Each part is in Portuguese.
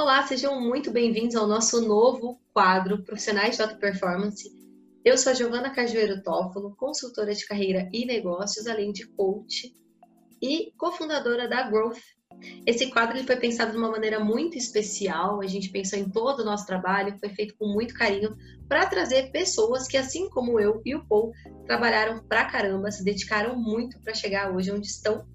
Olá, sejam muito bem-vindos ao nosso novo quadro Profissionais de Alta Performance. Eu sou a Giovana Cajueiro Tófolo, consultora de carreira e negócios, além de coach e cofundadora da Growth. Esse quadro ele foi pensado de uma maneira muito especial, a gente pensou em todo o nosso trabalho, foi feito com muito carinho para trazer pessoas que, assim como eu e o Paul, trabalharam pra caramba, se dedicaram muito para chegar hoje onde estão.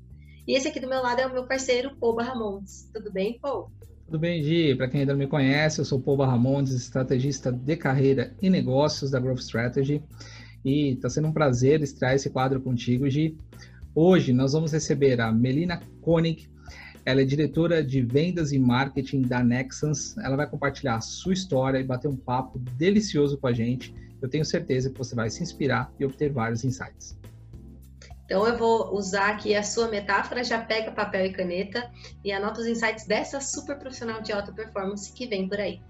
E esse aqui do meu lado é o meu parceiro, Paul Barramontes. Tudo bem, Paul? Tudo bem, Gi? Para quem ainda não me conhece, eu sou Paul Barramontes, estrategista de carreira e negócios da Growth Strategy. E está sendo um prazer estrear esse quadro contigo, Gi. Hoje nós vamos receber a Melina Koenig. Ela é diretora de vendas e marketing da Nexans. Ela vai compartilhar a sua história e bater um papo delicioso com a gente. Eu tenho certeza que você vai se inspirar e obter vários insights. Então eu vou usar aqui a sua metáfora, já pega papel e caneta e anota os insights dessa super profissional de alta performance que vem por aí.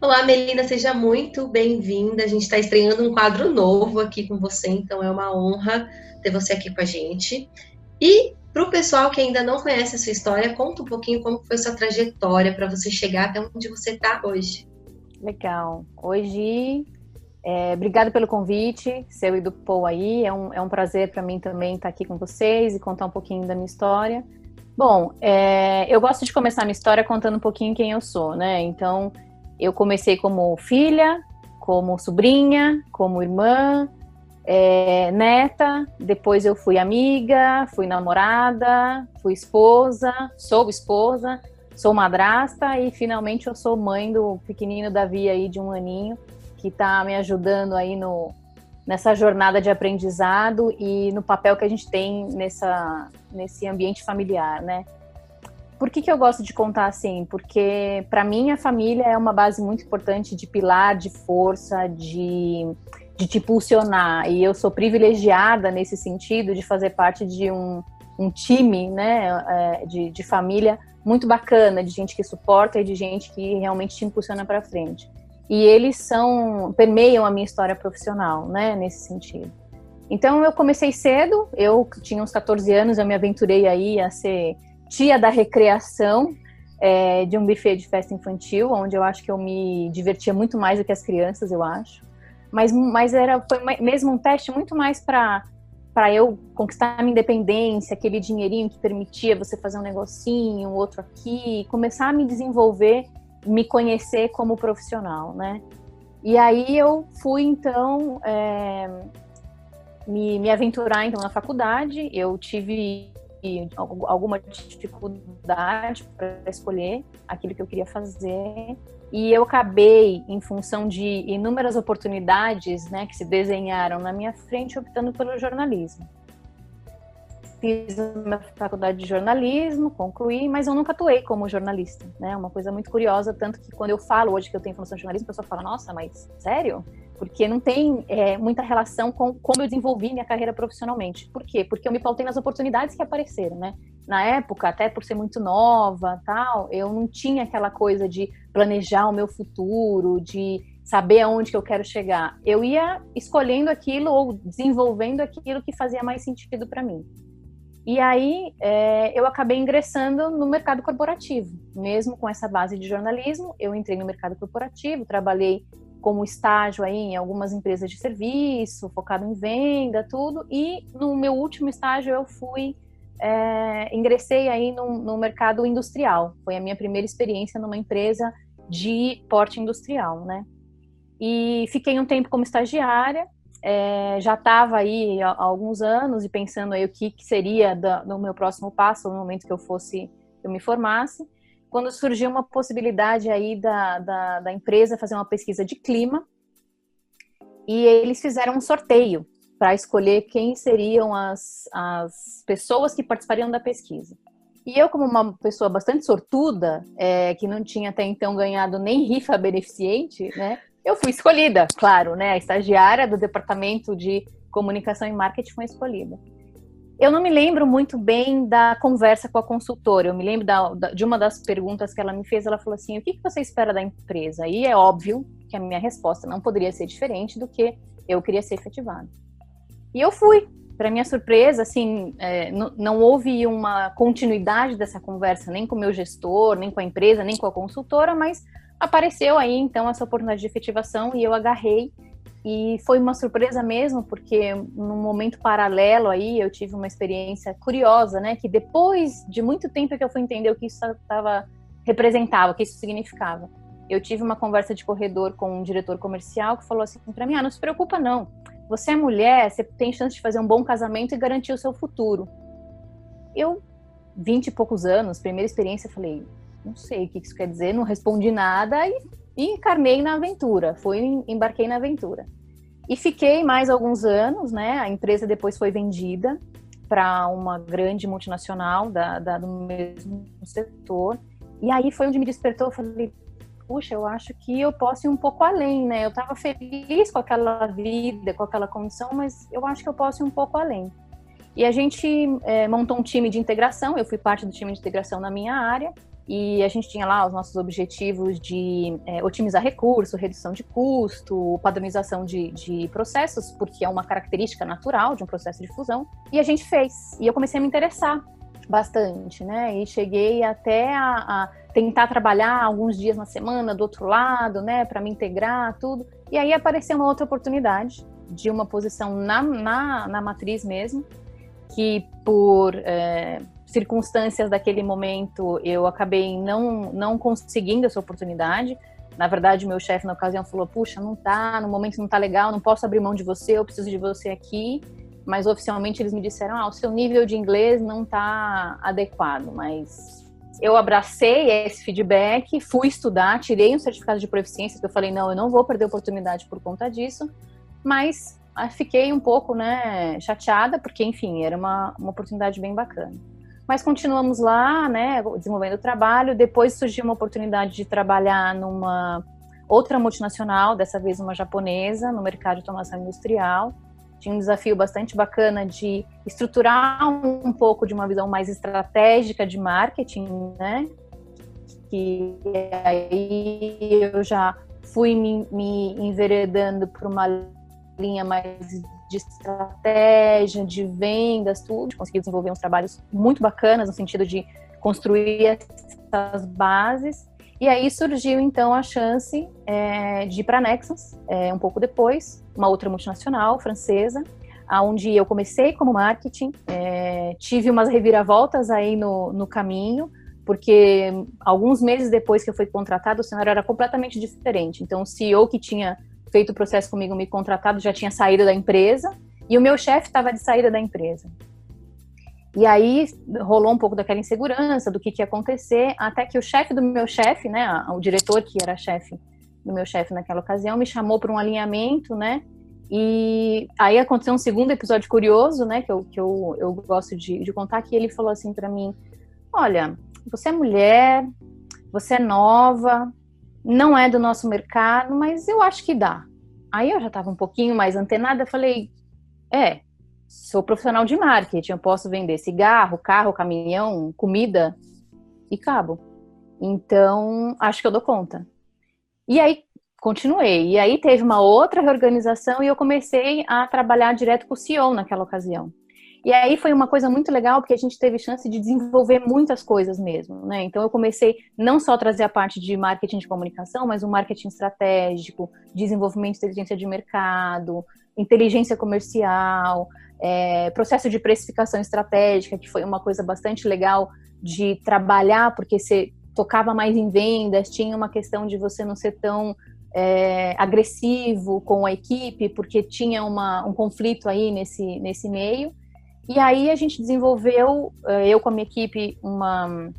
Olá, Melina, seja muito bem-vinda. A gente está estreando um quadro novo aqui com você, então é uma honra ter você aqui com a gente. E para o pessoal que ainda não conhece a sua história, conta um pouquinho como foi sua trajetória para você chegar até onde você está hoje. Legal. Hoje é, obrigada pelo convite, seu e do Paul aí. É um, é um prazer para mim também estar aqui com vocês e contar um pouquinho da minha história. Bom, é, eu gosto de começar a minha história contando um pouquinho quem eu sou, né? Então, eu comecei como filha, como sobrinha, como irmã, é, neta, depois eu fui amiga, fui namorada, fui esposa, sou esposa, sou madrasta e finalmente eu sou mãe do pequenino Davi aí de um aninho que está me ajudando aí no, nessa jornada de aprendizado e no papel que a gente tem nessa, nesse ambiente familiar, né? Por que, que eu gosto de contar assim? Porque para mim a família é uma base muito importante de pilar, de força, de, de te impulsionar. E eu sou privilegiada nesse sentido de fazer parte de um, um time né, é, de, de família muito bacana, de gente que suporta e de gente que realmente te impulsiona para frente e eles são permeiam a minha história profissional, né, nesse sentido. Então eu comecei cedo, eu tinha uns 14 anos, eu me aventurei aí a ser tia da recreação é, de um buffet de festa infantil, onde eu acho que eu me divertia muito mais do que as crianças, eu acho. Mas, mas era foi mesmo um teste muito mais para para eu conquistar a minha independência, aquele dinheirinho que permitia você fazer um negocinho, outro aqui, começar a me desenvolver me conhecer como profissional, né? E aí eu fui então é, me, me aventurar então na faculdade. Eu tive alguma dificuldade para escolher aquilo que eu queria fazer e eu acabei em função de inúmeras oportunidades né, que se desenharam na minha frente optando pelo jornalismo fiz uma faculdade de jornalismo, concluí, mas eu nunca atuei como jornalista, né? Uma coisa muito curiosa, tanto que quando eu falo hoje que eu tenho formação de jornalismo, a pessoa fala, nossa, mas sério? Porque não tem é, muita relação com como eu desenvolvi minha carreira profissionalmente. Por quê? Porque eu me pautei nas oportunidades que apareceram, né? Na época, até por ser muito nova, tal, eu não tinha aquela coisa de planejar o meu futuro, de saber aonde que eu quero chegar. Eu ia escolhendo aquilo ou desenvolvendo aquilo que fazia mais sentido para mim. E aí é, eu acabei ingressando no mercado corporativo, mesmo com essa base de jornalismo, eu entrei no mercado corporativo, trabalhei como estágio aí em algumas empresas de serviço, focado em venda, tudo. E no meu último estágio eu fui é, ingressei aí no, no, mercado industrial. Foi a minha primeira experiência numa empresa de porte industrial, né? E fiquei um tempo como estagiária é, já estava aí há, alguns anos e pensando aí o que, que seria da, no meu próximo passo no momento que eu fosse eu me formasse quando surgiu uma possibilidade aí da, da, da empresa fazer uma pesquisa de clima e eles fizeram um sorteio para escolher quem seriam as, as pessoas que participariam da pesquisa. E eu, como uma pessoa bastante sortuda, é, que não tinha até então ganhado nem rifa beneficente, né? Eu fui escolhida, claro, né? A estagiária do departamento de comunicação e marketing foi escolhida. Eu não me lembro muito bem da conversa com a consultora. Eu me lembro da, da, de uma das perguntas que ela me fez. Ela falou assim: "O que, que você espera da empresa?" E é óbvio que a minha resposta não poderia ser diferente do que eu queria ser efetivada. E eu fui. para minha surpresa, assim, é, não, não, houve uma continuidade dessa conversa, nem com o meu gestor, nem com a empresa, nem com a consultora, mas apareceu aí, então, essa oportunidade de efetivação e eu agarrei. E foi uma surpresa mesmo, porque num momento paralelo aí, eu tive uma experiência curiosa, né? Que depois de muito tempo que eu fui entender o que isso estava representava, o que isso significava. Eu tive uma conversa de corredor com um diretor comercial que falou assim para mim: ah, não se preocupa não, você é mulher, você tem chance de fazer um bom casamento e garantir o seu futuro. Eu, vinte e poucos anos, primeira experiência, falei, não sei o que isso quer dizer, não respondi nada e, e encarnei na aventura, fui, embarquei na aventura. E fiquei mais alguns anos, né? A empresa depois foi vendida para uma grande multinacional da, da, do mesmo setor. E aí foi onde me despertou, eu falei, puxa, eu acho que eu posso ir um pouco além, né? Eu estava feliz com aquela vida, com aquela condição, mas eu acho que eu posso ir um pouco além. E a gente é, montou um time de integração, eu fui parte do time de integração na minha área, e a gente tinha lá os nossos objetivos de é, otimizar recurso, redução de custo, padronização de, de, processos, porque é uma característica natural de um processo de fusão. E a gente fez. E eu comecei a me interessar bastante, né? E cheguei até a, a tentar trabalhar alguns dias na semana do outro lado, né, para me integrar, tudo. E aí apareceu uma outra oportunidade de uma posição na, na, na matriz mesmo, que por é, circunstâncias daquele momento eu acabei não, não conseguindo essa oportunidade. Na verdade, meu chefe na ocasião falou: Puxa, não tá, no momento não tá legal, não posso abrir mão de você, eu preciso de você aqui. Mas oficialmente eles me disseram: Ah, o seu nível de inglês não tá adequado, mas eu abracei esse feedback, fui estudar, tirei um certificado de proficiência, que eu falei, não, eu não vou perder oportunidade por conta disso, mas ah, fiquei um pouco, né, chateada, porque, enfim, era uma, uma oportunidade bem bacana. Mas continuamos lá, né, desenvolvendo o trabalho, depois surgiu uma oportunidade de trabalhar numa outra multinacional, dessa vez uma japonesa, no mercado de automação industrial, tinha um desafio bastante bacana de estruturar um, pouco de uma visão mais estratégica de marketing, né? Que aí eu já fui me, me enveredando para uma linha mais de estratégia, de vendas, tudo. Consegui desenvolver uns trabalhos muito bacanas no sentido de construir essas bases. E aí surgiu então a chance é, de ir para a Nexus, é, um pouco depois, uma outra multinacional francesa, onde eu comecei como marketing, é, tive umas reviravoltas aí no, no caminho, porque alguns meses depois que eu fui contratado, o cenário era completamente diferente. Então, o CEO que tinha feito o processo comigo, me contratado, já tinha saído da empresa, e o meu chefe estava de saída da empresa. E aí rolou um pouco daquela insegurança do que, que ia acontecer, até que o chefe do meu chefe, né, o diretor que era chefe do meu chefe naquela ocasião, me chamou para um alinhamento, né? E aí aconteceu um segundo episódio curioso, né, que eu, que eu, eu gosto de, de contar, que ele falou assim para mim: Olha, você é mulher, você é nova, não é do nosso mercado, mas eu acho que dá. Aí eu já estava um pouquinho mais antenada, falei: É, sou profissional de marketing, eu posso vender cigarro, carro, caminhão, comida e cabo. Então, acho que eu dou conta. E aí continuei. E aí teve uma outra reorganização e eu comecei a trabalhar direto com o CEO naquela ocasião. E aí foi uma coisa muito legal porque a gente teve chance de desenvolver muitas coisas mesmo, né? Então eu comecei não só a trazer a parte de marketing de comunicação, mas o marketing estratégico, desenvolvimento de inteligência de mercado, inteligência comercial, é, processo de precificação estratégica, que foi uma coisa bastante legal de trabalhar, porque você tocava mais em vendas, tinha uma questão de você não ser tão é, agressivo com a equipe, porque tinha uma, um conflito aí nesse, nesse meio. E aí a gente desenvolveu, é, eu com a minha equipe, uma,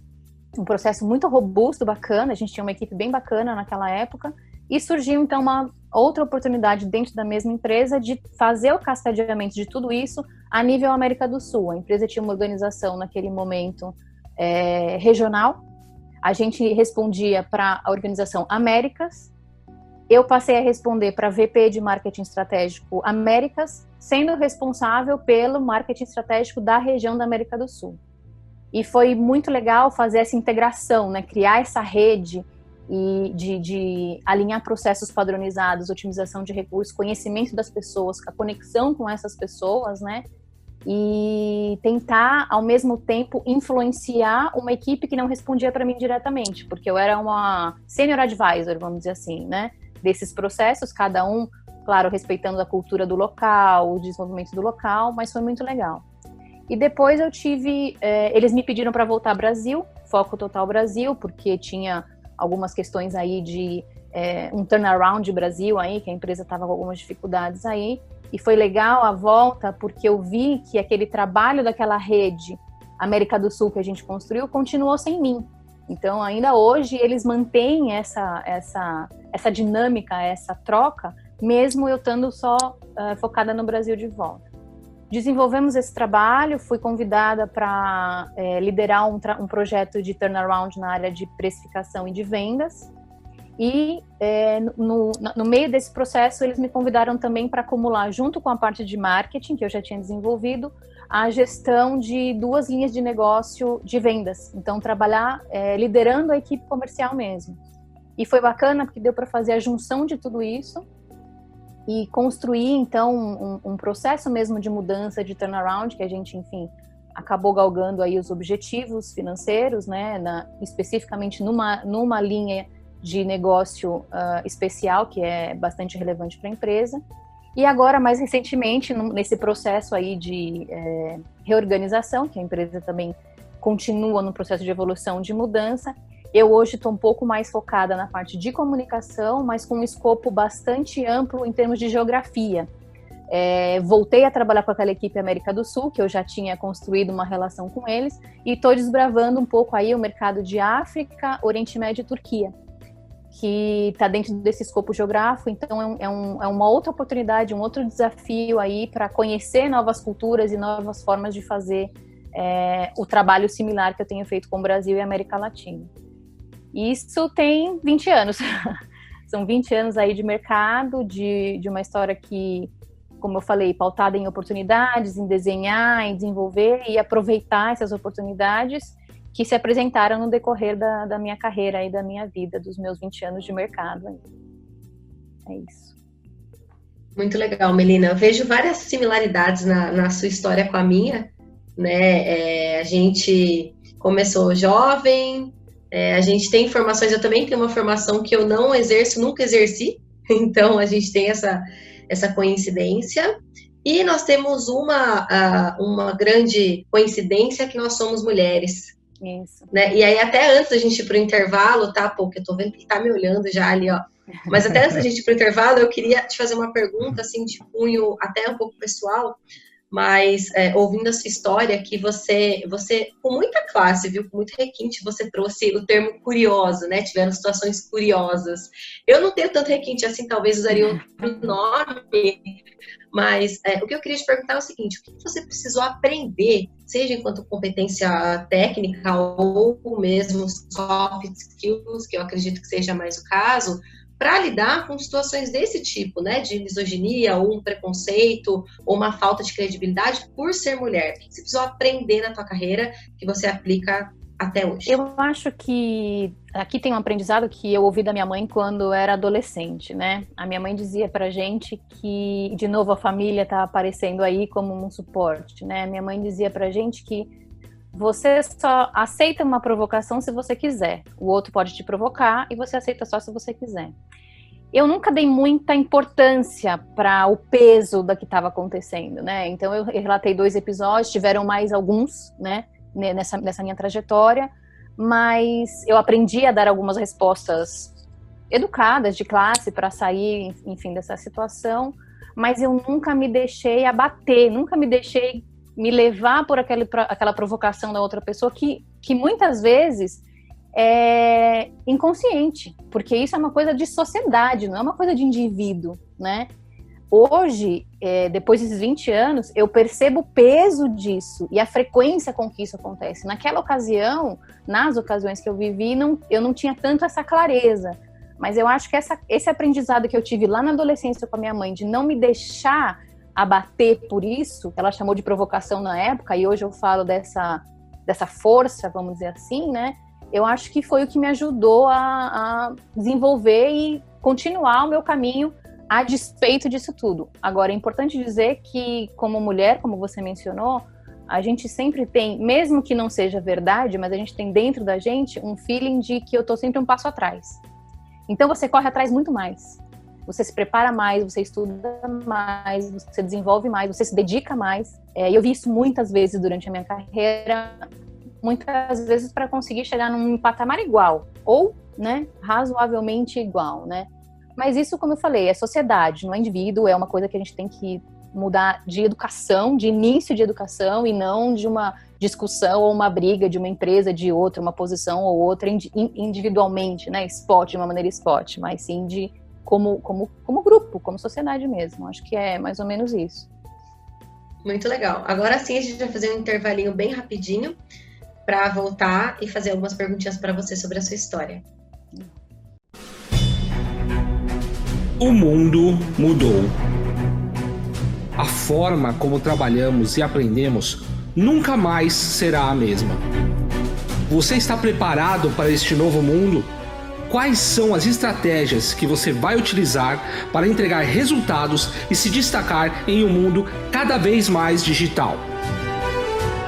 um processo muito robusto, bacana. A gente tinha uma equipe bem bacana naquela época. E surgiu então uma outra oportunidade dentro da mesma empresa de fazer o cascadeamento de tudo isso a nível América do Sul. A empresa tinha uma organização naquele momento é, regional. A gente respondia para a organização Américas. Eu passei a responder para VP de Marketing Estratégico Américas, sendo responsável pelo marketing estratégico da região da América do Sul. E foi muito legal fazer essa integração, né? criar essa rede e de, de, alinhar processos padronizados, otimização de recursos, conhecimento das pessoas, a conexão com essas pessoas, né? e tentar, ao mesmo tempo, influenciar uma equipe que não respondia para mim diretamente, porque eu era uma senior advisor, vamos dizer assim, né? Desses processos, cada um, claro, respeitando a cultura do local, o desenvolvimento do local, mas foi muito legal. E depois eu tive, é, eles me pediram para voltar ao Brasil, foco total Brasil, porque tinha algumas questões aí de é, um turnaround de Brasil aí, que a empresa estava com algumas dificuldades aí. E foi legal a volta porque eu vi que aquele trabalho daquela rede América do Sul que a gente construiu continuou sem mim. Então, ainda hoje, eles mantêm essa, essa, essa dinâmica, essa troca, mesmo eu estando só uh, focada no Brasil de volta. Desenvolvemos esse trabalho, fui convidada para é, liderar um, um projeto de turnaround na área de precificação e de vendas. E é, no, no, meio desse processo, eles me convidaram também para acumular, junto com a parte de marketing, que eu já tinha desenvolvido, a gestão de duas linhas de negócio de vendas. Então, trabalhar é, liderando a equipe comercial mesmo. E foi bacana porque deu para fazer a junção de tudo isso e construir, então, um, um processo mesmo de mudança, de turnaround, que a gente, enfim, acabou galgando aí os objetivos financeiros, né, na, especificamente numa, numa linha de negócio uh, especial, que é bastante relevante para a empresa. E agora, mais recentemente, nesse processo aí de é, reorganização, que a empresa também continua no processo de evolução, de mudança, eu hoje estou um pouco mais focada na parte de comunicação, mas com um escopo bastante amplo em termos de geografia. É, voltei a trabalhar com aquela equipe América do Sul, que eu já tinha construído uma relação com eles, e estou desbravando um pouco aí o mercado de África, Oriente Médio e Turquia que está dentro desse escopo geográfico, então é, um, é, um, é, uma outra oportunidade, um outro desafio aí para conhecer novas culturas e novas formas de fazer é, o trabalho similar que eu tenho feito com o Brasil e América Latina. Isso tem 20 anos. São 20 anos aí de mercado, de, de uma história que, como eu falei, pautada em oportunidades, em desenhar, em desenvolver e aproveitar essas oportunidades que se apresentaram no decorrer da, da minha carreira e da minha vida, dos meus 20 anos de mercado. É isso. Muito legal, Melina. Eu vejo várias similaridades na, na sua história com a minha. Né? É, a gente começou jovem, é, a gente tem formações, eu também tenho uma formação que eu não exerço, nunca exerci, então a gente tem essa, essa coincidência. E nós temos uma, uma grande coincidência que nós somos mulheres. Isso. Né? E aí, até antes da gente ir para o intervalo, tá? Porque eu tô vendo que tá me olhando já ali, ó. Mas até antes da gente ir para o intervalo, eu queria te fazer uma pergunta, assim, de cunho até um pouco pessoal, mas é, ouvindo a sua história, que você, você, com muita classe, viu, com muito requinte, você trouxe o termo curioso, né? Tiveram situações curiosas. Eu não tenho tanto requinte assim, talvez usaria outro nome, mas é, o que eu queria te perguntar é o seguinte: o que você precisou aprender, seja enquanto competência técnica ou mesmo soft skills, que eu acredito que seja mais o caso, para lidar com situações desse tipo, né, de misoginia ou um preconceito ou uma falta de credibilidade por ser mulher? O que você precisou aprender na tua carreira que você aplica até hoje? Eu acho que aqui tem um aprendizado que eu ouvi da minha mãe quando eu era adolescente, né? A minha mãe dizia pra gente que, de novo, a família tá aparecendo aí como um suporte, né? Minha mãe dizia pra gente que você só aceita uma provocação se você quiser. O outro pode te provocar e você aceita só se você quiser. Eu nunca dei muita importância para o peso da que estava acontecendo, né? Então eu relatei dois episódios, tiveram mais alguns, né? nessa, nessa minha trajetória, mas eu aprendi a dar algumas respostas educadas de classe para sair, enfim, dessa situação, mas eu nunca me deixei abater, nunca me deixei me levar por aquele, aquela provocação da outra pessoa que, que muitas vezes é inconsciente, porque isso é uma coisa de sociedade, não é uma coisa de indivíduo, né? Hoje, é, depois desses 20 anos, eu percebo o peso disso e a frequência com que isso acontece. Naquela ocasião, nas ocasiões que eu vivi, não, eu não tinha tanto essa clareza. Mas eu acho que essa, esse aprendizado que eu tive lá na adolescência com a minha mãe, de não me deixar abater por isso, ela chamou de provocação na época, e hoje eu falo dessa, dessa força, vamos dizer assim, né? Eu acho que foi o que me ajudou a, a desenvolver e continuar o meu caminho a despeito disso tudo. Agora, é importante dizer que, como mulher, como você mencionou, a gente sempre tem, mesmo que não seja verdade, mas a gente tem dentro da gente um feeling de que eu tô sempre um passo atrás. Então você corre atrás muito mais. Você se prepara mais, você estuda mais, você desenvolve mais, você se dedica mais. É, eu vi isso muitas vezes durante a minha carreira, muitas vezes para conseguir chegar num patamar igual ou, né, razoavelmente igual, né? Mas isso, como eu falei, é sociedade, não é indivíduo, é uma coisa que a gente tem que mudar de educação, de início de educação e não de uma discussão ou uma briga de uma empresa de outra, uma posição ou outra individualmente, né, spot, de uma maneira spot, mas sim de como, como, como grupo, como sociedade mesmo. Acho que é mais ou menos isso. Muito legal. Agora sim a gente vai fazer um intervalinho bem rapidinho para voltar e fazer algumas perguntinhas para você sobre a sua história. O mundo mudou. A forma como trabalhamos e aprendemos nunca mais será a mesma. Você está preparado para este novo mundo? Quais são as estratégias que você vai utilizar para entregar resultados e se destacar em um mundo cada vez mais digital?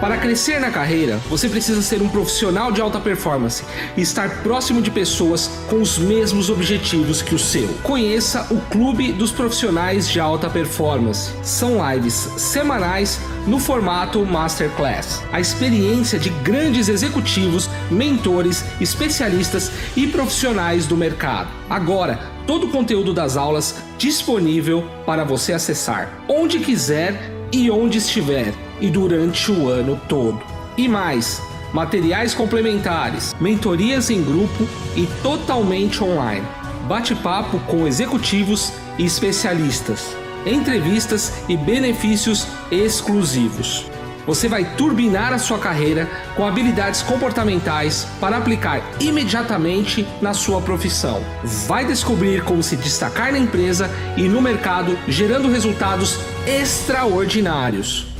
Para crescer na carreira, você precisa ser um profissional de alta performance e estar próximo de pessoas com os mesmos objetivos que o seu. Conheça o Clube dos Profissionais de Alta Performance. São lives semanais no formato Masterclass. A experiência de grandes executivos, mentores, especialistas e profissionais do mercado. Agora, todo o conteúdo das aulas disponível para você acessar onde quiser e onde estiver e durante o ano todo. E mais, materiais complementares, mentorias em grupo e totalmente online. Bate-papo com executivos e especialistas, entrevistas e benefícios exclusivos. Você vai turbinar a sua carreira com habilidades comportamentais para aplicar imediatamente na sua profissão. Vai descobrir como se destacar na empresa e no mercado, gerando resultados extraordinários.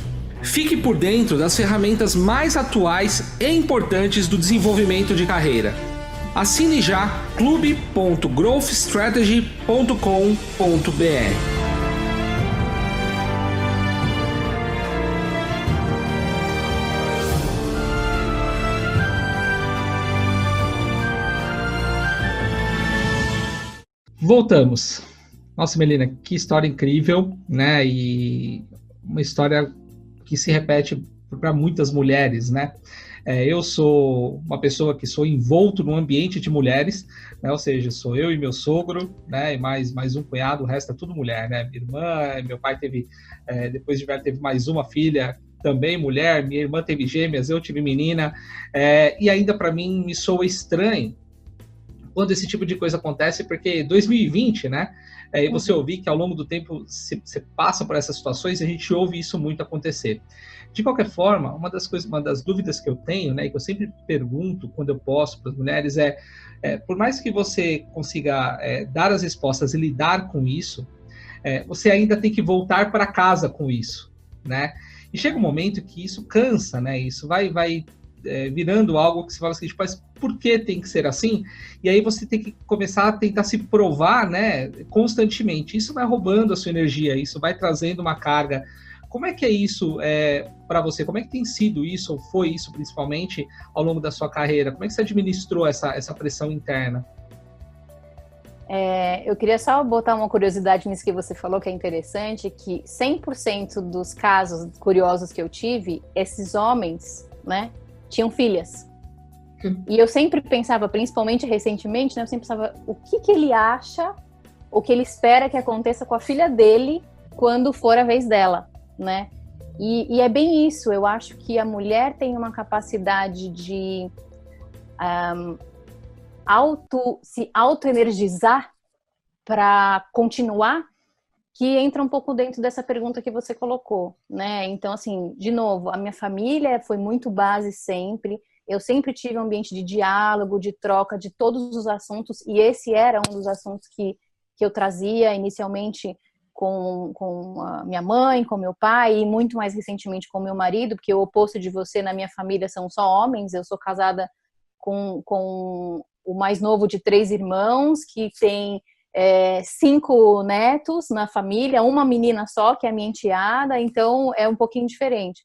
Fique por dentro das ferramentas mais atuais e importantes do desenvolvimento de carreira. Assine já clube.growthstrategy.com.br. Voltamos. Nossa, Melina, que história incrível, né? E uma história que se repete para muitas mulheres, né? É, eu sou uma pessoa que sou envolto num ambiente de mulheres, né? Ou seja, sou eu e meu sogro, né? E mais, mais um cunhado, o resto é tudo mulher, né? Minha irmã, meu pai teve, é, depois de velho, teve mais uma filha, também mulher, minha irmã teve gêmeas, eu tive menina, é, e ainda para mim me soa estranho quando esse tipo de coisa acontece, porque 2020, né? É, e você uhum. ouvir que ao longo do tempo você passa por essas situações, a gente ouve isso muito acontecer. De qualquer forma, uma das coisas, uma das dúvidas que eu tenho, né, e que eu sempre pergunto quando eu posto para as mulheres é, é, por mais que você consiga é, dar as respostas e lidar com isso, é, você ainda tem que voltar para casa com isso, né? E chega um momento que isso cansa, né? Isso vai, vai é, virando algo que você fala assim, mas por que tem que ser assim? E aí você tem que começar a tentar se provar, né, constantemente. Isso vai roubando a sua energia, isso vai trazendo uma carga. Como é que é isso é, para você? Como é que tem sido isso, ou foi isso principalmente, ao longo da sua carreira? Como é que você administrou essa, essa pressão interna? É, eu queria só botar uma curiosidade nisso que você falou, que é interessante, que 100% dos casos curiosos que eu tive, esses homens, né, tinham filhas. E eu sempre pensava, principalmente recentemente, né, eu sempre pensava o que, que ele acha, o que ele espera que aconteça com a filha dele quando for a vez dela, né? E, e é bem isso, eu acho que a mulher tem uma capacidade de um, auto, se auto-energizar para continuar que entra um pouco dentro dessa pergunta que você colocou, né? Então, assim, de novo, a minha família foi muito base sempre. Eu sempre tive um ambiente de diálogo, de troca de todos os assuntos, e esse era um dos assuntos que, que eu trazia inicialmente com, com minha mãe, com meu pai, e muito mais recentemente com meu marido, porque o oposto de você na minha família são só homens. Eu sou casada com, com o mais novo de três irmãos, que tem é, cinco netos na família, uma menina só, que é a minha enteada, então é um pouquinho diferente.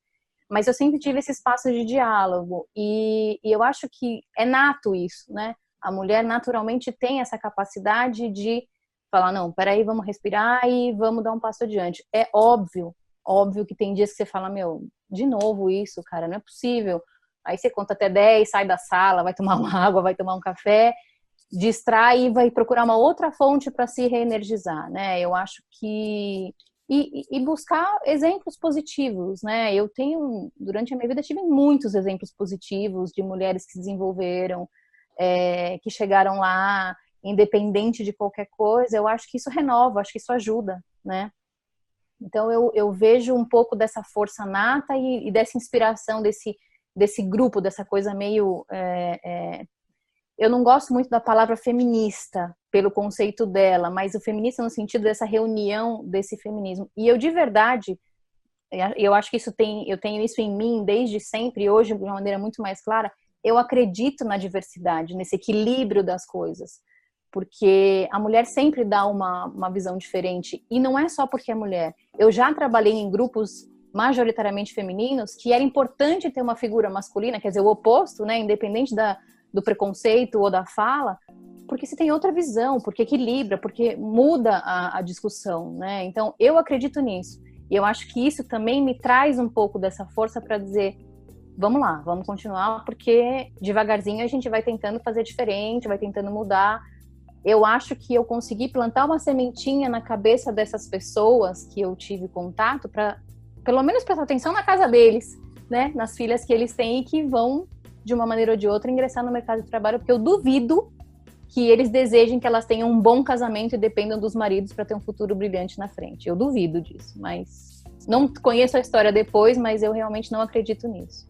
Mas eu sempre tive esse espaço de diálogo e, e eu acho que é nato isso, né? A mulher naturalmente tem essa capacidade de falar, não, peraí, vamos respirar e vamos dar um passo adiante. É óbvio, óbvio que tem dias que você fala, meu, de novo isso, cara, não é possível. Aí você conta até 10, sai da sala, vai tomar uma água, vai tomar um café, distrai e vai procurar uma outra fonte para se reenergizar, né? Eu acho que e, e, buscar exemplos positivos, né? Eu tenho, durante a minha vida, tive muitos exemplos positivos de mulheres que se desenvolveram, é, que chegaram lá, independente de qualquer coisa. Eu acho que isso renova, acho que isso ajuda, né? Então eu, eu vejo um pouco dessa força nata e, e dessa inspiração desse desse grupo, dessa coisa meio é, é, eu não gosto muito da palavra feminista pelo conceito dela, mas o feminista no sentido dessa reunião desse feminismo. E eu de verdade, eu acho que isso tem, eu tenho isso em mim desde sempre, hoje de uma maneira muito mais clara. Eu acredito na diversidade, nesse equilíbrio das coisas, porque a mulher sempre dá uma, uma visão diferente e não é só porque é mulher. Eu já trabalhei em grupos majoritariamente femininos que era importante ter uma figura masculina, quer dizer, o oposto, né, independente da do preconceito ou da fala, porque se tem outra visão, porque equilibra, porque muda a, a, discussão, né? Então, eu acredito nisso. E eu acho que isso também me traz um pouco dessa força para dizer, vamos lá, vamos continuar, porque devagarzinho a gente vai tentando fazer diferente, vai tentando mudar. Eu acho que eu consegui plantar uma sementinha na cabeça dessas pessoas que eu tive contato para, pelo menos, prestar atenção na casa deles, né? Nas filhas que eles têm e que vão de uma maneira ou de outra, ingressar no mercado de trabalho, porque eu duvido que eles desejem que elas tenham um bom casamento e dependam dos maridos para ter um futuro brilhante na frente. Eu duvido disso, mas não conheço a história depois, mas eu realmente não acredito nisso.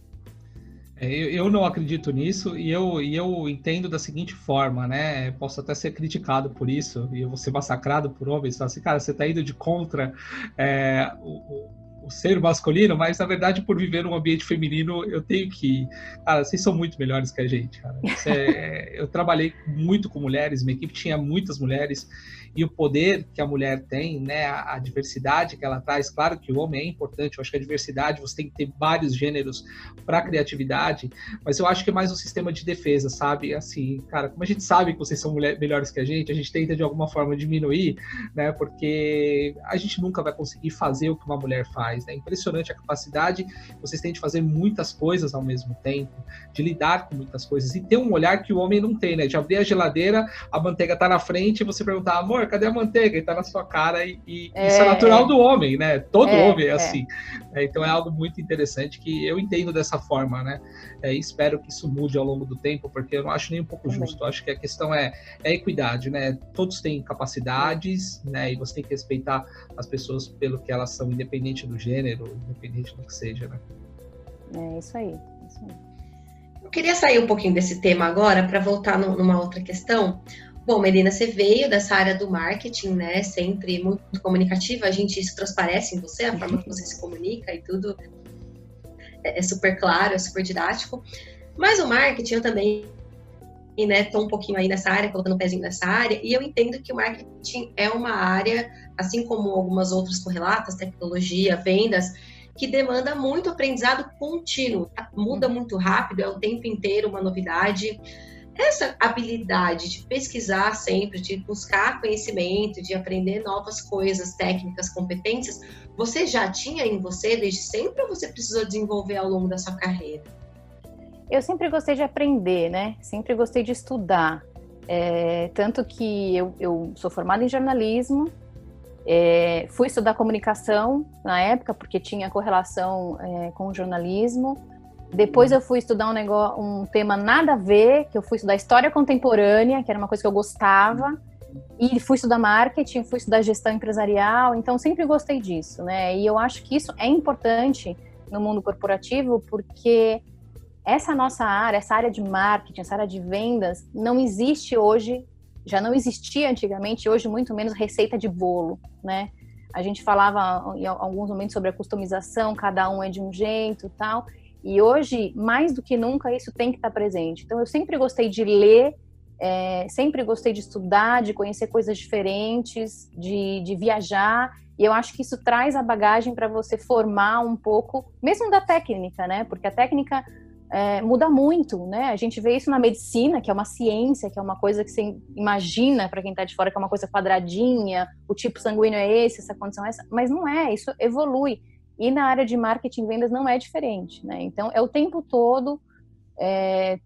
É, eu, não acredito nisso e eu, e eu entendo da seguinte forma, né? Posso até ser criticado por isso e eu vou ser massacrado por homens. Falar assim, cara, você está indo de contra é, o, o ser masculino, mas na verdade, por viver num ambiente feminino, eu tenho que. Cara, vocês são muito melhores que a gente, cara. É, eu trabalhei muito com mulheres, minha equipe tinha muitas mulheres, e o poder que a mulher tem, né, a, a, diversidade que ela traz. Claro que o homem é importante, eu acho que a diversidade, você tem que ter vários gêneros para criatividade, mas eu acho que é mais um sistema de defesa, sabe? Assim, cara, como a gente sabe que vocês são mulher, melhores que a gente, a gente tenta de alguma forma diminuir, né, porque a gente nunca vai conseguir fazer o que uma mulher faz, né? Impressionante a capacidade que vocês têm de fazer muitas coisas ao mesmo tempo, de lidar com muitas coisas e ter um olhar que o homem não tem, né? De abrir a geladeira, a manteiga tá na frente e você perguntar, amor, cadê a manteiga? E tá na sua cara, e, e é, isso é natural é. do homem, né? Todo é, homem é, é. assim. É, então é algo muito interessante que eu entendo dessa forma, né? É, espero que isso mude ao longo do tempo, porque eu não acho nem um pouco justo. Eu acho que a questão é, é equidade, né? Todos têm capacidades, né? E você tem que respeitar as pessoas pelo que elas são, independente do gênero, independente do que seja, né? É isso aí. Isso aí. Eu queria sair um pouquinho desse tema agora para voltar no, numa outra questão. Bom, Melina, você veio dessa área do marketing, né? Sempre muito comunicativa, a gente isso transparece em você, a forma que você se comunica e tudo é, é super claro, é super didático. Mas o marketing eu também né, tô um pouquinho aí nessa área, colocando um pezinho nessa área, e eu entendo que o marketing é uma área, assim como algumas outras correlatas, tecnologia, vendas, que demanda muito aprendizado contínuo, muda muito rápido, é o tempo inteiro uma novidade essa habilidade de pesquisar sempre, de buscar conhecimento, de aprender novas coisas, técnicas, competências, você já tinha em você desde sempre ou você precisou desenvolver ao longo da sua carreira? Eu sempre gostei de aprender, né? Sempre gostei de estudar. É, tanto que eu, eu, sou formada em jornalismo, é, fui estudar comunicação na época, porque tinha correlação é, com o jornalismo. Depois eu fui estudar um negócio, um tema nada a ver, que eu fui estudar história contemporânea, que era uma coisa que eu gostava, e fui estudar marketing, fui estudar gestão empresarial, então sempre gostei disso, né? E eu acho que isso é importante no mundo corporativo, porque essa nossa área, essa área de marketing, essa área de vendas, não existe hoje, já não existia antigamente, hoje muito menos receita de bolo, né? A gente falava em alguns momentos sobre a customização, cada um é de um jeito, tal. E hoje, mais do que nunca, isso tem que estar presente. Então, eu sempre gostei de ler É, sempre gostei de estudar, de conhecer coisas diferentes, de, de viajar. E eu acho que isso traz a bagagem para você formar um pouco, mesmo da técnica, né? Porque a técnica é, muda muito, né? A gente vê isso na medicina, que é uma ciência, que é uma coisa que você imagina para quem está de fora que é uma coisa quadradinha, o tipo sanguíneo é esse, essa condição é essa, mas não é, isso evolui. E na área de marketing e vendas não é diferente, né? Então é o tempo todo é,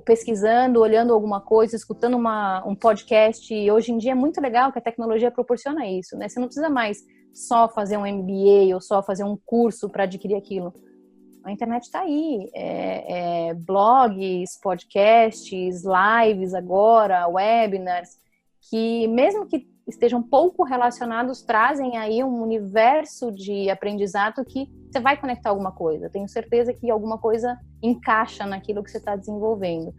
pesquisando, olhando alguma coisa, escutando uma, um podcast. E hoje em dia é muito legal que a tecnologia proporciona isso, né? Você não precisa mais só fazer um MBA ou só fazer um curso para adquirir aquilo a internet está aí, é, é, blogs, podcasts, lives agora, webinars, que mesmo que estejam pouco relacionados, trazem aí um universo de aprendizado que você vai conectar alguma coisa. Tenho certeza que alguma coisa encaixa naquilo que você está desenvolvendo.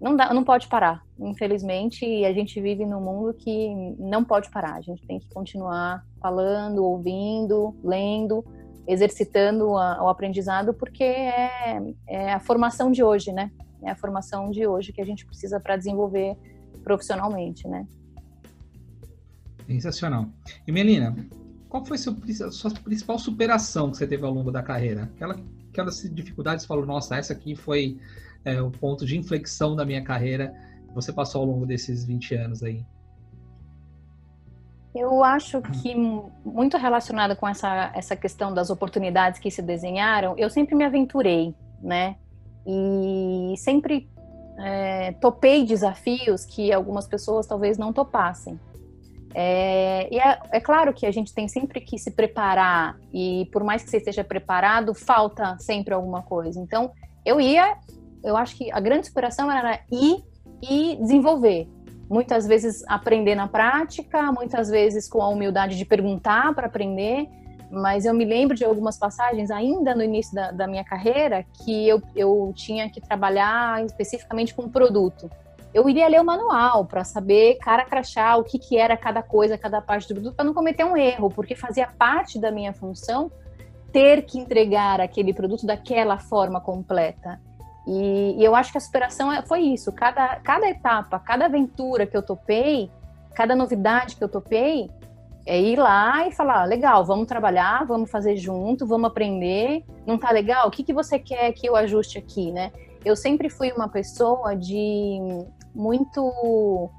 Não, dá, não pode parar. Infelizmente, a gente vive num mundo que não pode parar. A gente tem que continuar falando, ouvindo, lendo, exercitando a, o aprendizado, porque é, é, a formação de hoje, né? É a formação de hoje que a gente precisa para desenvolver profissionalmente, né? Sensacional. E Melina, qual foi seu, a sua principal superação que você teve ao longo da carreira? Aquela, aquelas dificuldades, você falou, nossa, essa aqui foi é, o ponto de inflexão da minha carreira, você passou ao longo desses 20 anos aí. Eu acho que muito relacionada com essa, essa questão das oportunidades que se desenharam, eu sempre me aventurei, né? E sempre é, topei desafios que algumas pessoas talvez não topassem. É, e é, é, claro que a gente tem sempre que se preparar, e por mais que você esteja preparado, falta sempre alguma coisa. Então, eu ia, eu acho que a grande inspiração era ir e desenvolver muitas vezes aprender na prática, muitas vezes com a humildade de perguntar para aprender. Mas eu me lembro de algumas passagens, ainda no início da, da minha carreira, que eu, eu tinha que trabalhar especificamente com um produto. Eu iria ler o manual para saber, cara crachá, o que, que era cada coisa, cada parte do produto, para não cometer um erro, porque fazia parte da minha função ter que entregar aquele produto daquela forma completa. E, e eu acho que a superação é, foi isso. Cada, cada etapa, cada aventura que eu topei, cada novidade que eu topei, é ir lá e falar, legal, vamos trabalhar, vamos fazer junto, vamos aprender. Não tá legal? O que, que você quer que eu ajuste aqui, né? Eu sempre fui uma pessoa de muito...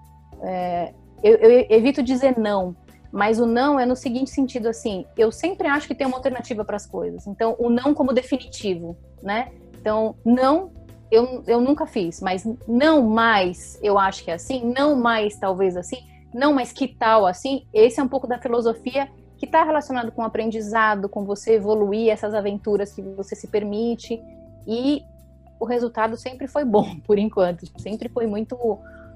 É, eu, eu evito dizer não, mas o não é no seguinte sentido assim, eu sempre acho que tem uma alternativa para as coisas. Então, o não como definitivo, né? Então, não, eu, eu nunca fiz, mas não mais, eu acho que é assim, não mais talvez assim, não mais que tal assim, esse é um pouco da filosofia que está relacionado com o aprendizado, com você evoluir essas aventuras que você se permite. E o resultado sempre foi bom, por enquanto, sempre foi muito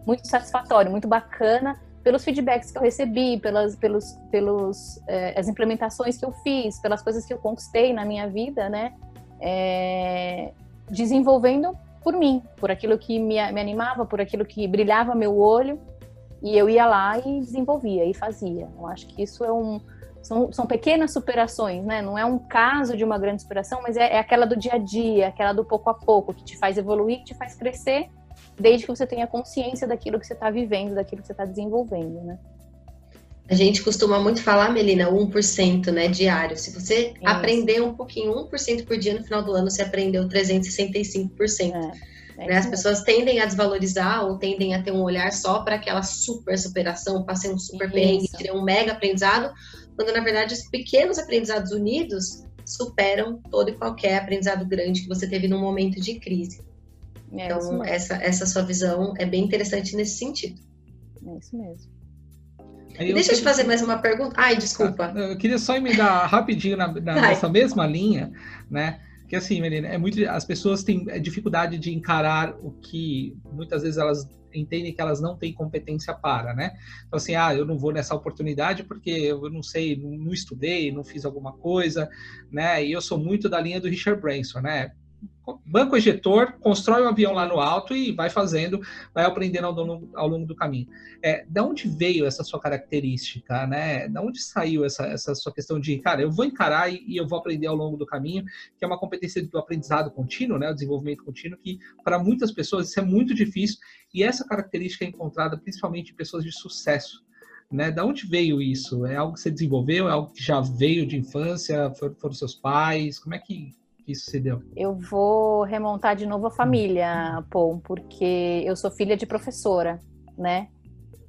muito satisfatório, muito bacana pelos feedbacks que eu recebi, pelas pelos pelos eh, as implementações que eu fiz, pelas coisas que eu conquistei na minha vida, né? É, desenvolvendo por mim, por aquilo que me, me animava, por aquilo que brilhava meu olho, e eu ia lá e desenvolvia e fazia. Eu acho que isso é um, são, são pequenas superações, né? Não é um caso de uma grande superação, mas é, é, aquela do dia a dia, aquela do pouco a pouco, que te faz evoluir, que te faz crescer, desde que você tenha consciência daquilo que você está vivendo, daquilo que você está desenvolvendo, né? A gente costuma muito falar, Melina, 1% né, diário. Se você Isso. aprender um pouquinho, 1% por dia, no final do ano você aprendeu 365%. É, é né? As pessoas tendem a desvalorizar ou tendem a ter um olhar só para aquela super superação, passei um super perrengue, tirei um mega aprendizado, quando na verdade os pequenos aprendizados unidos superam todo e qualquer aprendizado grande que você teve num momento de crise. É então, essa, essa sua visão é bem interessante nesse sentido. É isso mesmo. Deixa eu te fazer mais uma pergunta. Ai, desculpa. Tá. Eu queria só emendar rapidinho na, na nessa mesma linha, né? Que assim, menina, é muito. As pessoas têm dificuldade de encarar o que muitas vezes elas entendem que elas não têm competência para, né? Então, assim, ah, eu não vou nessa oportunidade porque eu não sei, não, não estudei, não fiz alguma coisa, né? E eu sou muito da linha do Richard Branson, né? Banco ejetor, constrói o um avião lá no alto e vai fazendo, vai aprendendo ao longo, ao longo do caminho. É, da onde veio essa sua característica, né? Da onde saiu essa, essa sua questão de, cara, eu vou encarar e, e, eu vou aprender ao longo do caminho, que é uma competência do aprendizado contínuo, né? O desenvolvimento contínuo, que para muitas pessoas isso é muito difícil e essa característica é encontrada principalmente em pessoas de sucesso. Né? Da onde veio isso? É algo que você desenvolveu? É algo que já veio de infância? Foram, foram seus pais? Como é que isso se deu? Eu vou remontar de novo a família, Paul, porque eu sou filha de professora, né?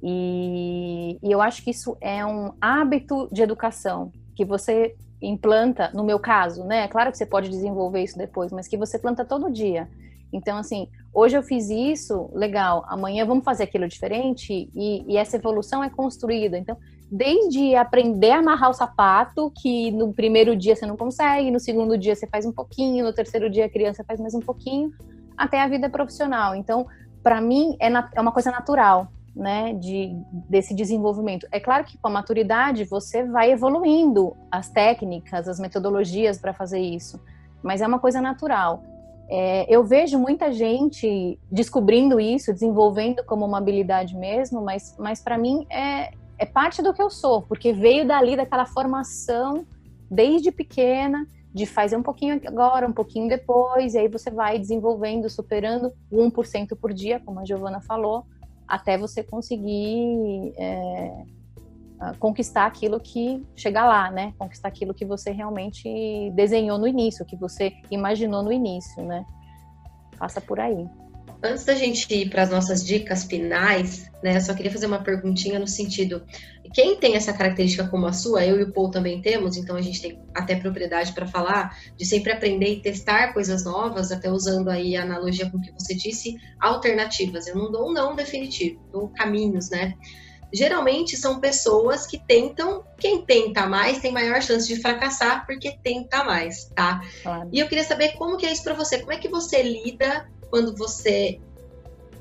E, e eu acho que isso é um hábito de educação que você implanta, no meu caso, né? É claro que você pode desenvolver isso depois, mas que você planta todo dia. Então, assim, hoje eu fiz isso, legal, amanhã vamos fazer aquilo diferente e, e essa evolução é construída. Então, desde aprender a amarrar o sapato, que no primeiro dia você não consegue, no segundo dia você faz um pouquinho, no terceiro dia a criança faz mais um pouquinho, até a vida profissional. Então, para mim, é, é uma coisa natural, né, de, desse desenvolvimento. É claro que com a maturidade você vai evoluindo as técnicas, as metodologias para fazer isso, mas é uma coisa natural. É, eu vejo muita gente descobrindo isso, desenvolvendo como uma habilidade mesmo, mas, mas para mim é, é parte do que eu sou, porque veio dali daquela formação desde pequena, de fazer um pouquinho agora, um pouquinho depois, e aí você vai desenvolvendo, superando 1% por dia, como a Giovana falou, até você conseguir é, conquistar aquilo que chegar lá, né? Conquistar aquilo que você realmente desenhou no início, que você imaginou no início, né? Passa por aí. Antes da gente ir para as nossas dicas finais, né, eu só queria fazer uma perguntinha no sentido: quem tem essa característica como a sua, eu e o Paul também temos, então a gente tem até propriedade para falar de sempre aprender e testar coisas novas, até usando aí a analogia com o que você disse, alternativas. Eu não dou um não definitivo, dou caminhos, né? Geralmente são pessoas que tentam, quem tenta mais tem maior chance de fracassar porque tenta mais, tá? Claro. E eu queria saber como que é isso para você, como é que você lida quando você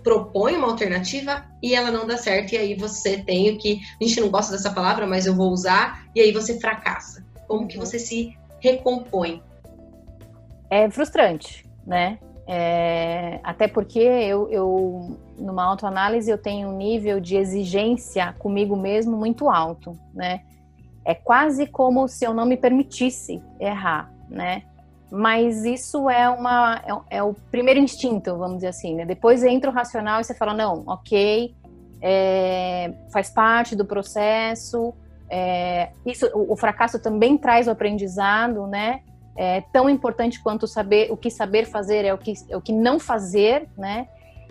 propõe uma alternativa e ela não dá certo, e aí você tem o que. A gente não gosta dessa palavra, mas eu vou usar, e aí você fracassa. Como que uhum. você se recompõe? É frustrante, né? É, até porque eu, eu, numa autoanálise, eu tenho um nível de exigência comigo mesmo muito alto, né? É quase como se eu não me permitisse errar, né? Mas isso é uma é, é, o primeiro instinto, vamos dizer assim, né? Depois entra o racional e você fala não, ok, é, faz parte do processo. É, isso, o, o, fracasso também traz o aprendizado, né? É tão importante quanto saber o que saber fazer é o que, é o que não fazer, né?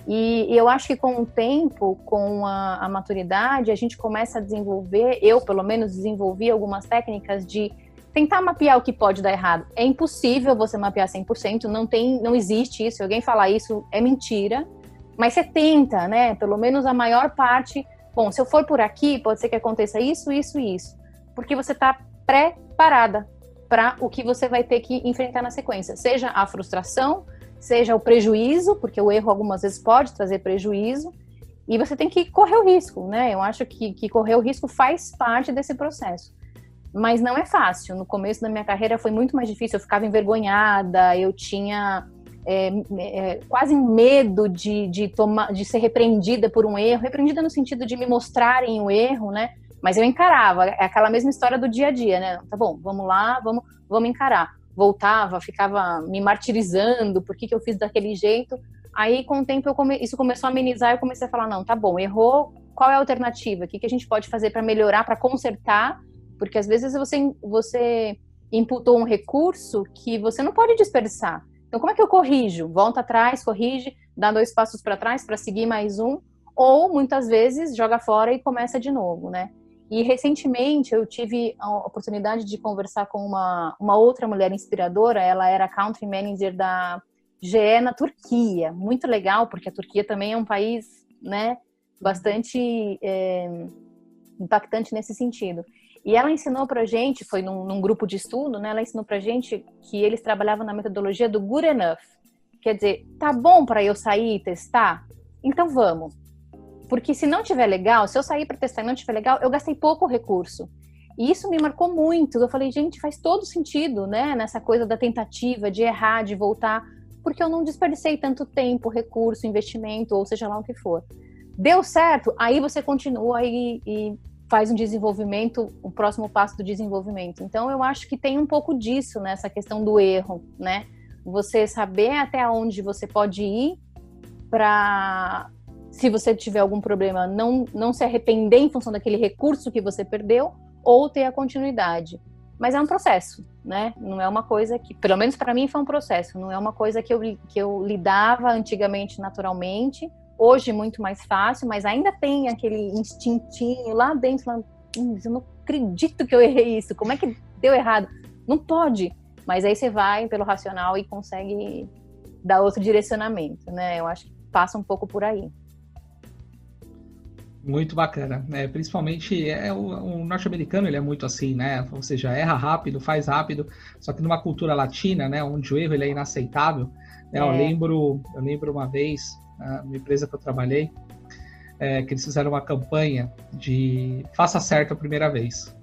E, e eu acho que com o tempo, com a, a maturidade, a gente começa a desenvolver, eu pelo menos desenvolvi algumas técnicas de tentar mapear o que pode dar errado. É impossível você mapear 100%, não tem, não existe isso. Alguém falar isso, é mentira. Mas você tenta, né? Pelo menos a maior parte. Bom, se eu for por aqui, pode ser que aconteça isso, isso e isso. Porque você está preparada para o que você vai ter que enfrentar na sequência. Seja a frustração, seja o prejuízo, porque o erro algumas vezes pode trazer prejuízo. E você tem que correr o risco, né? Eu acho que, que correr o risco faz parte desse processo mas não é fácil. No começo da minha carreira foi muito mais difícil, eu ficava envergonhada, eu tinha é, é, quase medo de, de, tomar, de ser repreendida por um erro, repreendida no sentido de me mostrarem o erro, né? Mas eu encarava, é aquela mesma história do dia a dia, né? Tá bom, vamos lá, vamos, vamos encarar. Voltava, ficava me martirizando, por que, que eu fiz daquele jeito. Aí, com o tempo, come... isso começou a amenizar, eu comecei a falar, não, tá bom, errou, qual é a alternativa? O que, que a gente pode fazer para melhorar, para consertar porque às vezes você, você imputou um recurso que você não pode desperdiçar. Então, como é que eu corrijo? Volta atrás, corrige, dá dois passos para trás para seguir mais um, ou muitas vezes joga fora e começa de novo, né? E recentemente eu tive a oportunidade de conversar com uma, uma outra mulher inspiradora, ela era country manager da GE na Turquia. Muito legal, porque a Turquia também é um país, né, bastante é, impactante nesse sentido. E ela ensinou pra gente, foi num, num grupo de estudo, né? Ela ensinou pra gente que eles trabalhavam na metodologia do good enough. Quer dizer, tá bom para eu sair e testar? Então vamos. Porque se não tiver legal, se eu sair para testar e não tiver legal, eu gastei pouco recurso. E isso me marcou muito. Eu falei, gente, faz todo sentido, né? Nessa coisa da tentativa, de errar, de voltar. porque eu não desperdicei tanto tempo, recurso, investimento, ou seja lá o que for. Deu certo, aí você continua e, e faz um desenvolvimento, o próximo passo do desenvolvimento. Então eu acho que tem um pouco disso nessa questão do erro, né? Você saber até onde você pode ir para se você tiver algum problema, não não se arrepender em função daquele recurso que você perdeu ou ter a continuidade. Mas é um processo, né? Não é uma coisa que, pelo menos para mim foi um processo, não é uma coisa que eu que eu lidava antigamente naturalmente hoje muito mais fácil, mas ainda tem aquele instintinho lá dentro, lá, hum, eu não acredito que eu errei isso, como é que deu errado? Não pode. Mas aí você vai pelo racional e consegue dar outro direcionamento, né? Eu acho que passa um pouco por aí. Muito bacana, né? Principalmente é o, o norte-americano ele é muito assim, né? Ou seja, erra rápido, faz rápido. Só que numa cultura latina, né, onde o erro ele é inaceitável. Né? É. Eu lembro, eu lembro uma vez uma empresa que eu trabalhei, é, que eles fizeram uma campanha de faça certo a primeira vez.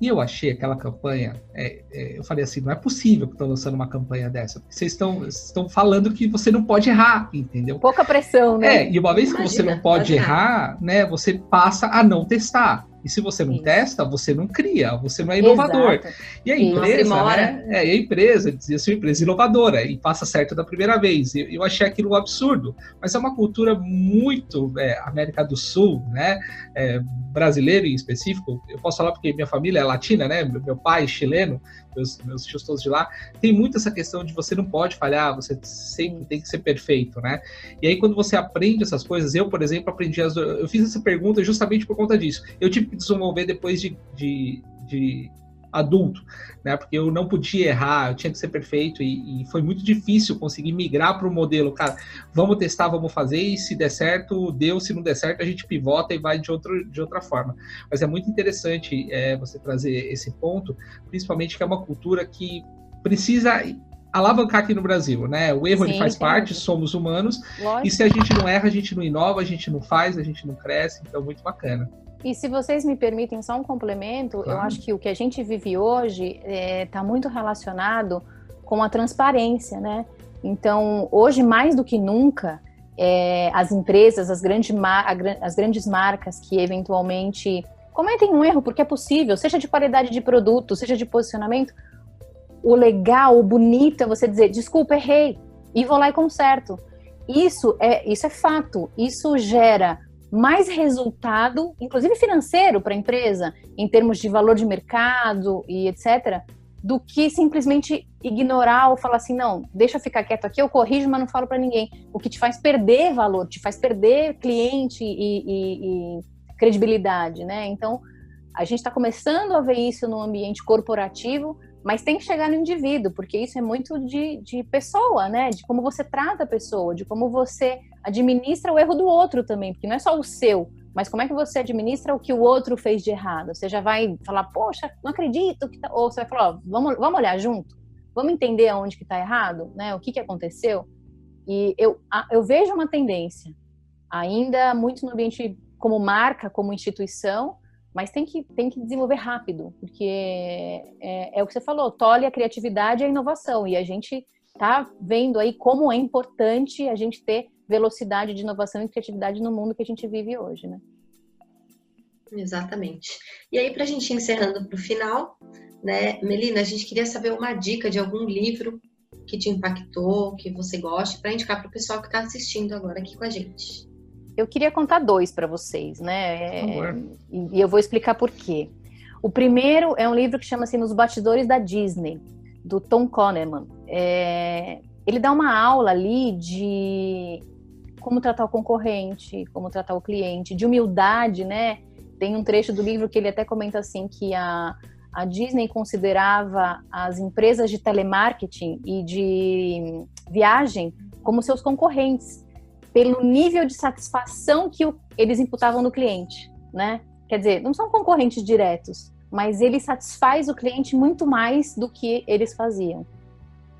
E eu achei aquela campanha, é, é, eu falei assim, não é possível que estão lançando uma campanha dessa, porque vocês estão, estão falando que você não pode errar, entendeu? Pouca pressão, né? É, e uma vez Imagina, que você não pode errar, né, você passa a não testar. E se você não testa, você não cria, você não é inovador. Exato. E a empresa, né? É, a empresa dizia ser uma empresa inovadora e passa certo da primeira vez. Eu, eu achei aquilo um absurdo, mas é uma cultura muito é, América do Sul, né? É, brasileiro em específico. Eu posso falar porque minha família é latina, né? Meu pai é chileno, meus, meus tios todos de lá, tem muito essa questão de você não pode falhar, você sempre tem que ser perfeito, né? E aí, quando você aprende essas coisas, eu, por exemplo, aprendi as. Eu fiz essa pergunta justamente por conta disso. Eu tive que desenvolver depois de, de, de adulto, né? Porque eu não podia errar, eu tinha que ser perfeito e, e foi muito difícil conseguir migrar para o modelo, cara. Vamos testar, vamos fazer e se der certo, deu. Se não der certo, a gente pivota e vai de, outro, de outra forma. Mas é muito interessante é, você trazer esse ponto, principalmente que é uma cultura que precisa alavancar aqui no Brasil, né? O erro Sim, ele faz parte, somos humanos, Lógico. e se a gente não erra, a gente não inova, a gente não faz, a gente não cresce, então muito bacana. E se vocês me permitem só um complemento, claro. eu acho que o que a gente vive hoje está é, tá muito relacionado com a transparência, né? Então, hoje mais do que nunca, é, as empresas, as, grande as grandes marcas que eventualmente cometem um erro, porque é possível, seja de qualidade de produto, seja de posicionamento, o legal, o bonito é você dizer, desculpa, errei, e vou lá e conserto. Isso é, isso é fato, isso gera mais resultado, inclusive financeiro para a empresa, em termos de valor de mercado e etc., do que simplesmente ignorar ou falar assim, não, deixa eu ficar quieto aqui, eu corrijo, mas não falo para ninguém. O que te faz perder valor, te faz perder cliente e, e, e credibilidade, né? Então, a gente está começando a ver isso no ambiente corporativo, mas tem que chegar no indivíduo, porque isso é muito de, de pessoa, né? De como você trata a pessoa, de como você administra o erro do outro também, porque não é só o seu, mas como é que você administra o que o outro fez de errado? Você já vai falar, poxa, não acredito que tá... ou você vai falar, ó, vamos, vamos olhar junto, vamos entender aonde que está errado, né? O que que aconteceu? E eu, eu vejo uma tendência, ainda muito no ambiente como marca, como instituição, mas tem que, tem que desenvolver rápido, porque é, é o que você falou, tolhe a criatividade e a inovação, e a gente está vendo aí como é importante a gente ter velocidade de inovação e criatividade no mundo que a gente vive hoje, né? Exatamente. E aí, para a gente ir encerrando para o final, né, Melina, a gente queria saber uma dica de algum livro que te impactou, que você goste, para indicar para o pessoal que está assistindo agora aqui com a gente. Eu queria contar dois para vocês, né? É, e eu vou explicar por quê. O primeiro é um livro que chama-se Nos Bastidores da Disney, do Tom Kahneman. É, ele dá uma aula ali de como tratar o concorrente, como tratar o cliente, de humildade, né? Tem um trecho do livro que ele até comenta assim que a, a Disney considerava as empresas de telemarketing e de viagem como seus concorrentes pelo nível de satisfação que o, eles imputavam no cliente, né? Quer dizer, não são concorrentes diretos, mas ele satisfaz o cliente muito mais do que eles faziam.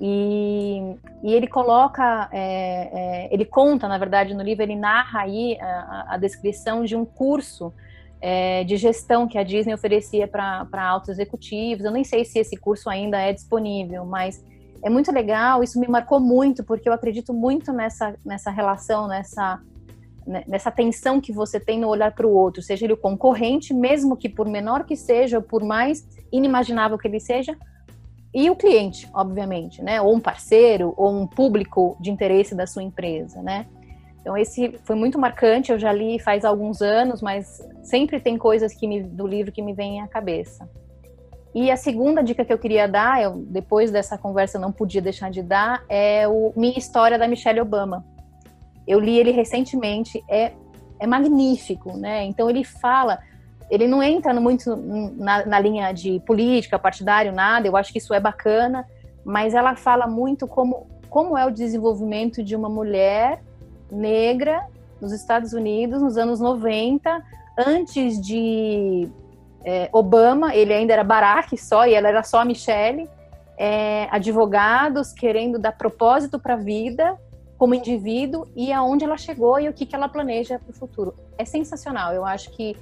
E, e ele coloca, é, é, ele conta, na verdade, no livro, ele narra aí a, a descrição de um curso é, de gestão que a Disney oferecia para altos executivos. Eu nem sei se esse curso ainda é disponível, mas é muito legal, isso me marcou muito, porque eu acredito muito nessa, nessa relação, nessa, né, nessa tensão que você tem no olhar para o outro, seja ele o concorrente, mesmo que por menor que seja, ou por mais inimaginável que ele seja, e o cliente, obviamente, né? Ou um parceiro, ou um público de interesse da sua empresa, né? Então esse foi muito marcante, eu já li faz alguns anos, mas sempre tem coisas que me, do livro que me vêm à cabeça. E a segunda dica que eu queria dar, eu, depois dessa conversa eu não podia deixar de dar, é o Minha História da Michelle Obama. Eu li ele recentemente, é, é magnífico, né? Então ele fala, ele não entra muito na, na linha de política, partidário, nada, eu acho que isso é bacana, mas ela fala muito como, como é o desenvolvimento de uma mulher negra nos Estados Unidos nos anos 90, antes de é, Obama, ele ainda era Barack só, e ela era só a Michelle, é, advogados querendo dar propósito para a vida como indivíduo e aonde ela chegou e o que, que ela planeja para o futuro. É sensacional, eu acho que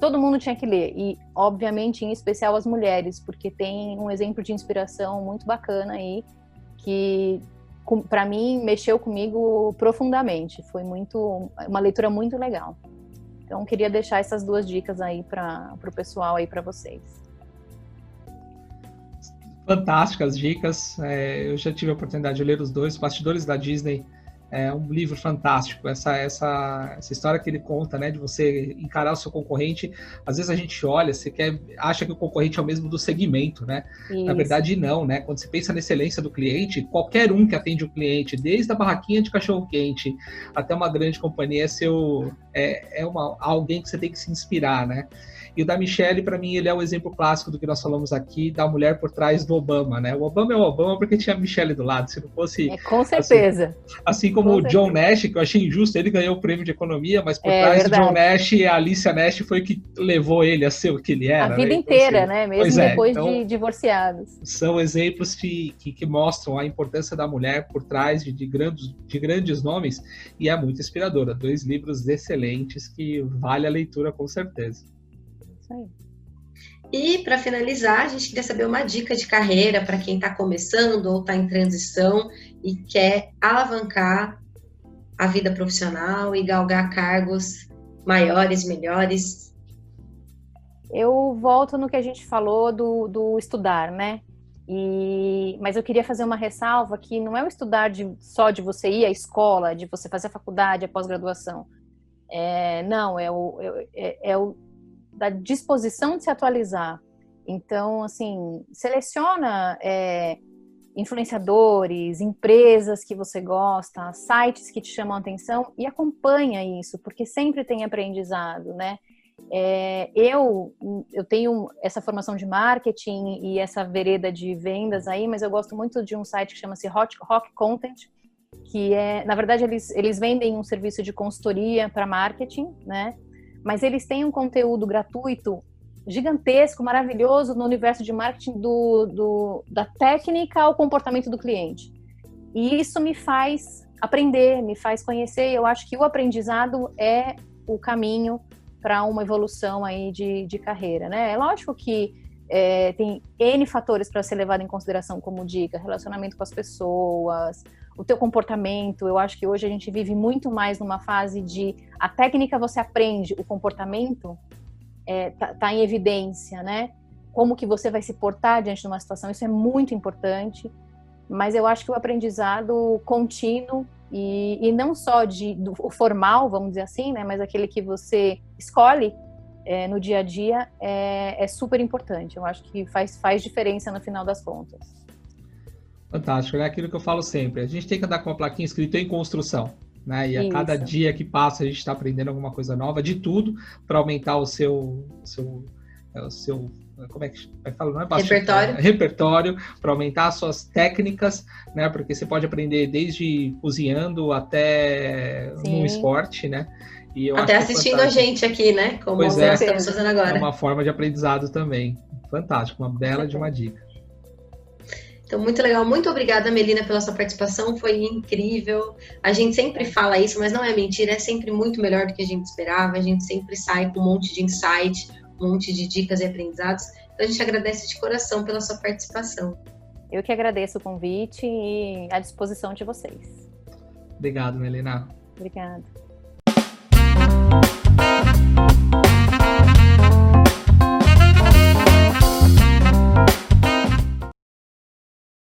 todo mundo tinha que ler, e obviamente em especial as mulheres, porque tem um exemplo de inspiração muito bacana aí, que para mim mexeu comigo profundamente, foi muito uma leitura muito legal. Então, queria deixar essas duas dicas aí para o pessoal aí para vocês. Fantásticas dicas. É, eu já tive a oportunidade de ler os dois, Bastidores da Disney é um livro fantástico. Essa, essa, essa história que ele conta, né, de você encarar o seu concorrente. Às vezes a gente olha, você quer, acha que o concorrente é o mesmo do segmento, né? Isso. Na verdade, não, né? Quando você pensa na excelência do cliente, qualquer um que atende o cliente, desde a barraquinha de cachorro-quente até uma grande companhia, é, seu, é, é uma, alguém que você tem que se inspirar, né? E o da Michelle, para mim, ele é o exemplo clássico do que nós falamos aqui, da mulher por trás do Obama, né? O Obama é o Obama porque tinha a Michelle do lado. Se não fosse. É, com certeza. Assim, assim como com o John Nash, que eu achei injusto, ele ganhou o prêmio de economia, mas por é, trás verdade. do John Nash, a Alicia Nash foi que levou ele a ser o que ele era. A né? vida né? então, inteira, assim, né? Mesmo é, depois então, de divorciados. São exemplos que, que, que, mostram a importância da mulher por trás de, de, grandes, de grandes nomes e é muito inspiradora. Dois livros excelentes que vale a leitura com certeza. Isso aí. E para finalizar, a gente queria saber uma dica de carreira para quem está começando ou está em transição e quer alavancar a vida profissional e galgar cargos maiores, melhores. Eu volto no que a gente falou do, do estudar, né? E, mas eu queria fazer uma ressalva que não é o estudar de, só de você ir à escola, de você fazer a faculdade, a pós-graduação. É, não, é o, é, é o da disposição de se atualizar. Então, assim, seleciona é, influenciadores, empresas que você gosta, sites que te chamam atenção e acompanha isso, porque sempre tem aprendizado, né? É, eu, eu tenho essa formação de marketing e essa vereda de vendas aí, mas eu gosto muito de um site que chama-se Hot Rock Content, que é, na verdade, eles, eles vendem um serviço de consultoria para marketing, né? Mas eles têm um conteúdo gratuito gigantesco, maravilhoso no universo de marketing do, do, da técnica ao comportamento do cliente. E isso me faz aprender, me faz conhecer. Eu acho que o aprendizado é o caminho para uma evolução aí de, de carreira, né? É lógico que é, tem N fatores para ser levado em consideração como dica, relacionamento com as pessoas, o teu comportamento. Eu acho que hoje a gente vive muito mais numa fase de a técnica você aprende, o comportamento é, tá, tá, em evidência, né? Como que você vai se portar diante de uma situação, isso é muito importante. Mas eu acho que o aprendizado contínuo e, e não só de do, o formal, vamos dizer assim, né? Mas aquele que você escolhe é, no dia a dia é, é super importante. Eu acho que faz, faz diferença no final das contas. Fantástico, é aquilo que eu falo sempre. A gente tem que andar com uma plaquinha escrita em construção. Né? E a Isso. cada dia que passa a gente está aprendendo alguma coisa nova, de tudo, para aumentar o seu, seu, é, o seu como é que vai falar? Não é bastante, repertório. É, repertório para aumentar as suas técnicas, né? Porque você pode aprender desde cozinhando até Sim. no esporte, né? até assistindo a gente aqui, né? Como pois é, estamos fazendo agora. É uma forma de aprendizado também. Fantástico, uma bela de uma dica. Então, muito legal. Muito obrigada, Melina, pela sua participação. Foi incrível. A gente sempre fala isso, mas não é mentira. É sempre muito melhor do que a gente esperava. A gente sempre sai com um monte de insight, um monte de dicas e aprendizados. Então, a gente agradece de coração pela sua participação. Eu que agradeço o convite e à disposição de vocês. Obrigado, Melina. Obrigada.